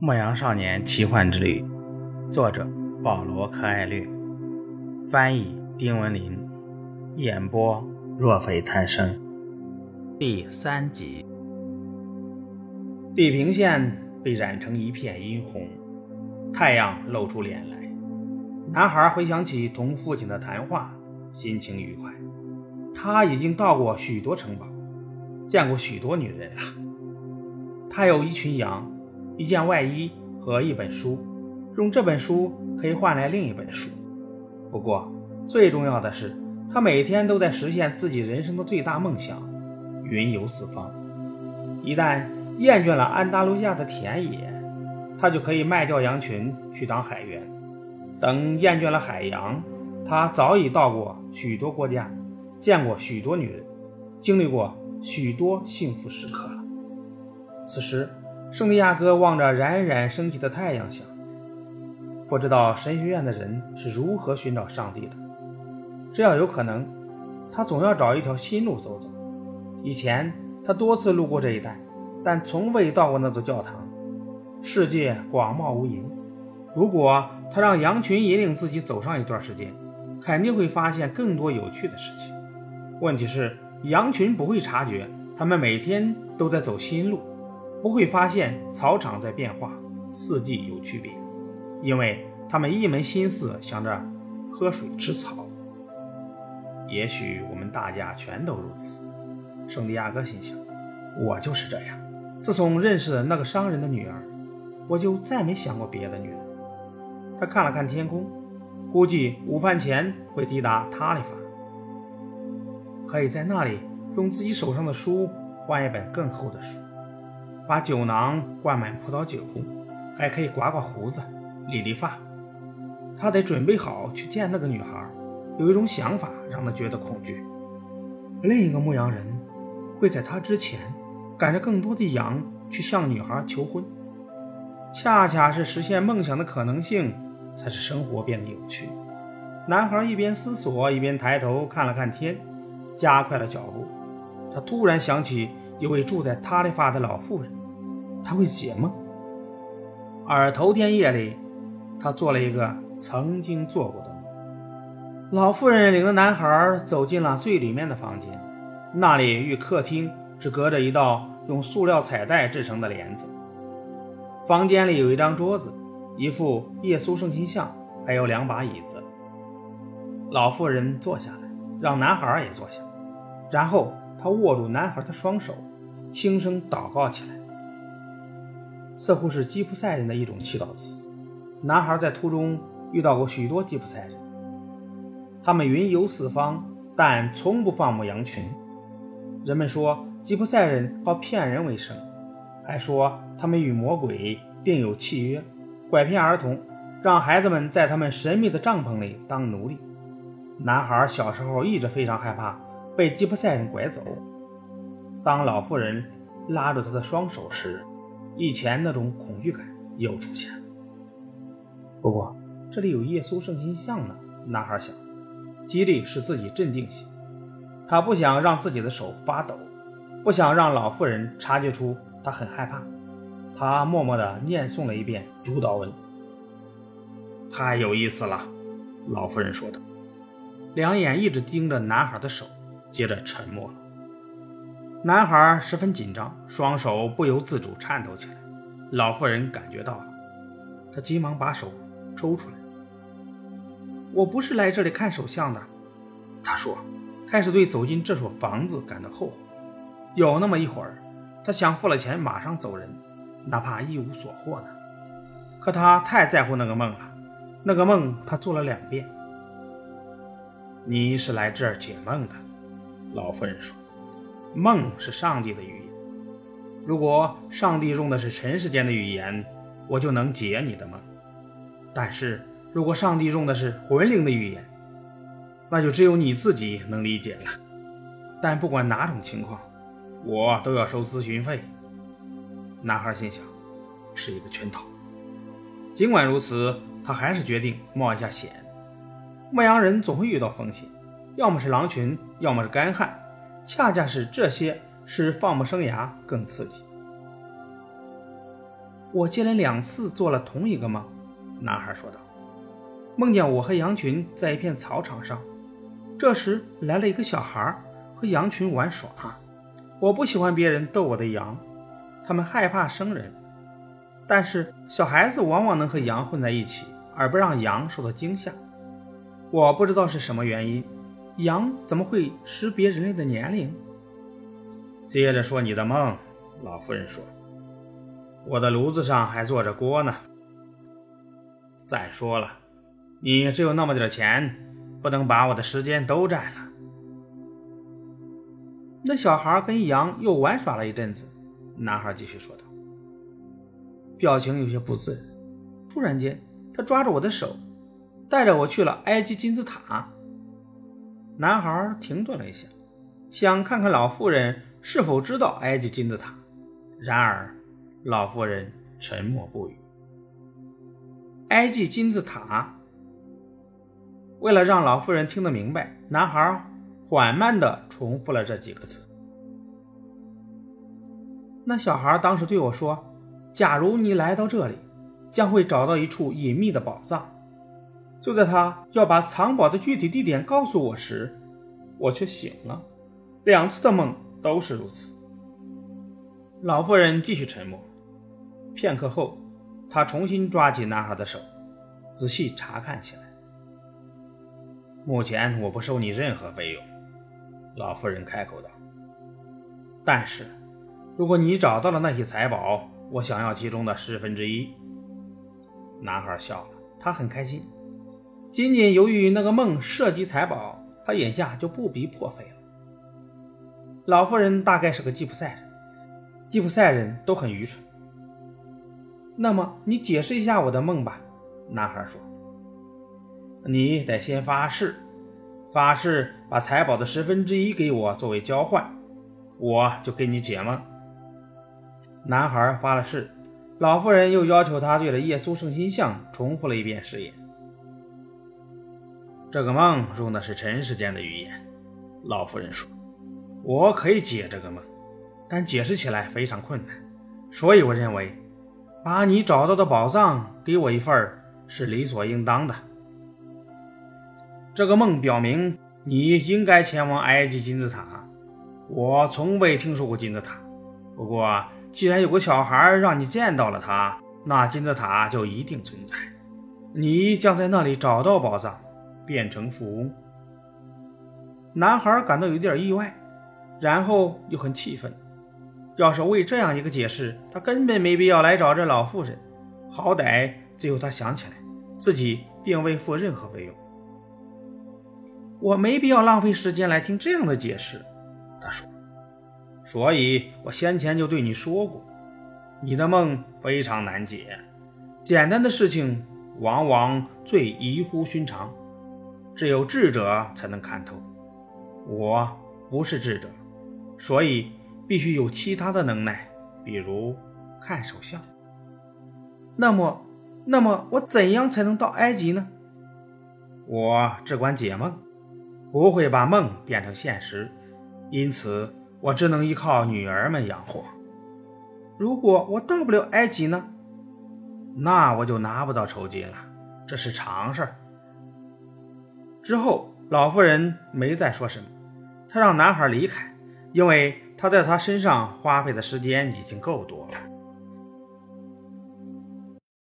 牧羊少年奇幻之旅，作者保罗·柯艾略，翻译丁文林，演播若非贪生。第三集，地平线被染成一片殷红，太阳露出脸来。男孩回想起同父亲的谈话，心情愉快。他已经到过许多城堡，见过许多女人了。他有一群羊。一件外衣和一本书，用这本书可以换来另一本书。不过，最重要的是，他每天都在实现自己人生的最大梦想——云游四方。一旦厌倦了安达卢西亚的田野，他就可以卖掉羊群去当海员。等厌倦了海洋，他早已到过许多国家，见过许多女人，经历过许多幸福时刻了。此时。圣地亚哥望着冉冉升起的太阳，想：不知道神学院的人是如何寻找上帝的。只要有可能，他总要找一条新路走走。以前他多次路过这一带，但从未到过那座教堂。世界广袤无垠，如果他让羊群引领自己走上一段时间，肯定会发现更多有趣的事情。问题是，羊群不会察觉，他们每天都在走新路。不会发现草场在变化，四季有区别，因为他们一门心思想着喝水吃草。也许我们大家全都如此，圣地亚哥心想。我就是这样。自从认识了那个商人的女儿，我就再没想过别的女人。他看了看天空，估计午饭前会抵达塔里法，可以在那里用自己手上的书换一本更厚的书。把酒囊灌满葡萄酒，还可以刮刮胡子、理理发。他得准备好去见那个女孩。有一种想法让他觉得恐惧：另一个牧羊人会在他之前赶着更多的羊去向女孩求婚。恰恰是实现梦想的可能性，才使生活变得有趣。男孩一边思索，一边抬头看了看天，加快了脚步。他突然想起一位住在塔里法的老妇人。他会写吗，而头天夜里，他做了一个曾经做过的梦。老妇人领着男孩走进了最里面的房间，那里与客厅只隔着一道用塑料彩带制成的帘子。房间里有一张桌子，一副耶稣圣心像，还有两把椅子。老妇人坐下来，让男孩也坐下，然后她握住男孩的双手，轻声祷告起来。似乎是吉普赛人的一种祈祷词。男孩在途中遇到过许多吉普赛人，他们云游四方，但从不放牧羊群。人们说吉普赛人靠骗人为生，还说他们与魔鬼订有契约，拐骗儿童，让孩子们在他们神秘的帐篷里当奴隶。男孩小时候一直非常害怕被吉普赛人拐走。当老妇人拉着他的双手时，以前那种恐惧感又出现了。不过这里有耶稣圣心像呢，男孩想，激励使自己镇定些。他不想让自己的手发抖，不想让老妇人察觉出他很害怕。他默默地念诵了一遍主祷文。太有意思了，老妇人说的，两眼一直盯着男孩的手，接着沉默了。男孩十分紧张，双手不由自主颤抖起来。老妇人感觉到了，她急忙把手抽出来。我不是来这里看手相的，她说，开始对走进这所房子感到后悔。有那么一会儿，她想付了钱马上走人，哪怕一无所获呢。可她太在乎那个梦了，那个梦她做了两遍。你是来这儿解梦的，老妇人说。梦是上帝的语言。如果上帝用的是尘世间的语言，我就能解你的梦；但是如果上帝用的是魂灵的语言，那就只有你自己能理解了。但不管哪种情况，我都要收咨询费。男孩心想，是一个圈套。尽管如此，他还是决定冒一下险。牧羊人总会遇到风险，要么是狼群，要么是干旱。恰恰是这些使放牧生涯更刺激。我接连两次做了同一个梦。男孩说道：“梦见我和羊群在一片草场上，这时来了一个小孩和羊群玩耍。我不喜欢别人逗我的羊，他们害怕生人。但是小孩子往往能和羊混在一起，而不让羊受到惊吓。我不知道是什么原因，羊怎么会识别人类的年龄？”接着说你的梦，老妇人说：“我的炉子上还做着锅呢。”再说了，你只有那么点钱，不能把我的时间都占了。那小孩跟羊又玩耍了一阵子，男孩继续说道，表情有些不自然。突然间，他抓着我的手，带着我去了埃及金字塔。男孩停顿了一下，想看看老妇人是否知道埃及金字塔。然而，老妇人沉默不语。埃及金字塔。为了让老妇人听得明白，男孩缓慢地重复了这几个字。那小孩当时对我说：“假如你来到这里，将会找到一处隐秘的宝藏。”就在他要把藏宝的具体地点告诉我时，我却醒了。两次的梦都是如此。老妇人继续沉默，片刻后。他重新抓起男孩的手，仔细查看起来。目前我不收你任何费用，老妇人开口道。但是，如果你找到了那些财宝，我想要其中的十分之一。男孩笑了，他很开心。仅仅由于那个梦涉及财宝，他眼下就不必破费了。老妇人大概是个吉普赛人，吉普赛人都很愚蠢。那么你解释一下我的梦吧，男孩说。你得先发誓，发誓把财宝的十分之一给我作为交换，我就给你解梦。男孩发了誓，老妇人又要求他对着耶稣圣心像重复了一遍誓言。这个梦用的是尘世间的语言，老夫人说，我可以解这个梦，但解释起来非常困难，所以我认为。把你找到的宝藏给我一份是理所应当的。这个梦表明你应该前往埃及金字塔。我从未听说过金字塔，不过既然有个小孩让你见到了它，那金字塔就一定存在。你将在那里找到宝藏，变成富翁。男孩感到有点意外，然后又很气愤。要是为这样一个解释，他根本没必要来找这老妇人。好歹最后他想起来，自己并未付任何费用。我没必要浪费时间来听这样的解释，他说。所以我先前就对你说过，你的梦非常难解，简单的事情往往最异乎寻常，只有智者才能看透。我不是智者，所以。必须有其他的能耐，比如看手相。那么，那么我怎样才能到埃及呢？我只管解梦，不会把梦变成现实，因此我只能依靠女儿们养活。如果我到不了埃及呢？那我就拿不到酬金了，这是常事儿。之后，老妇人没再说什么，她让男孩离开，因为。她在他身上花费的时间已经够多了。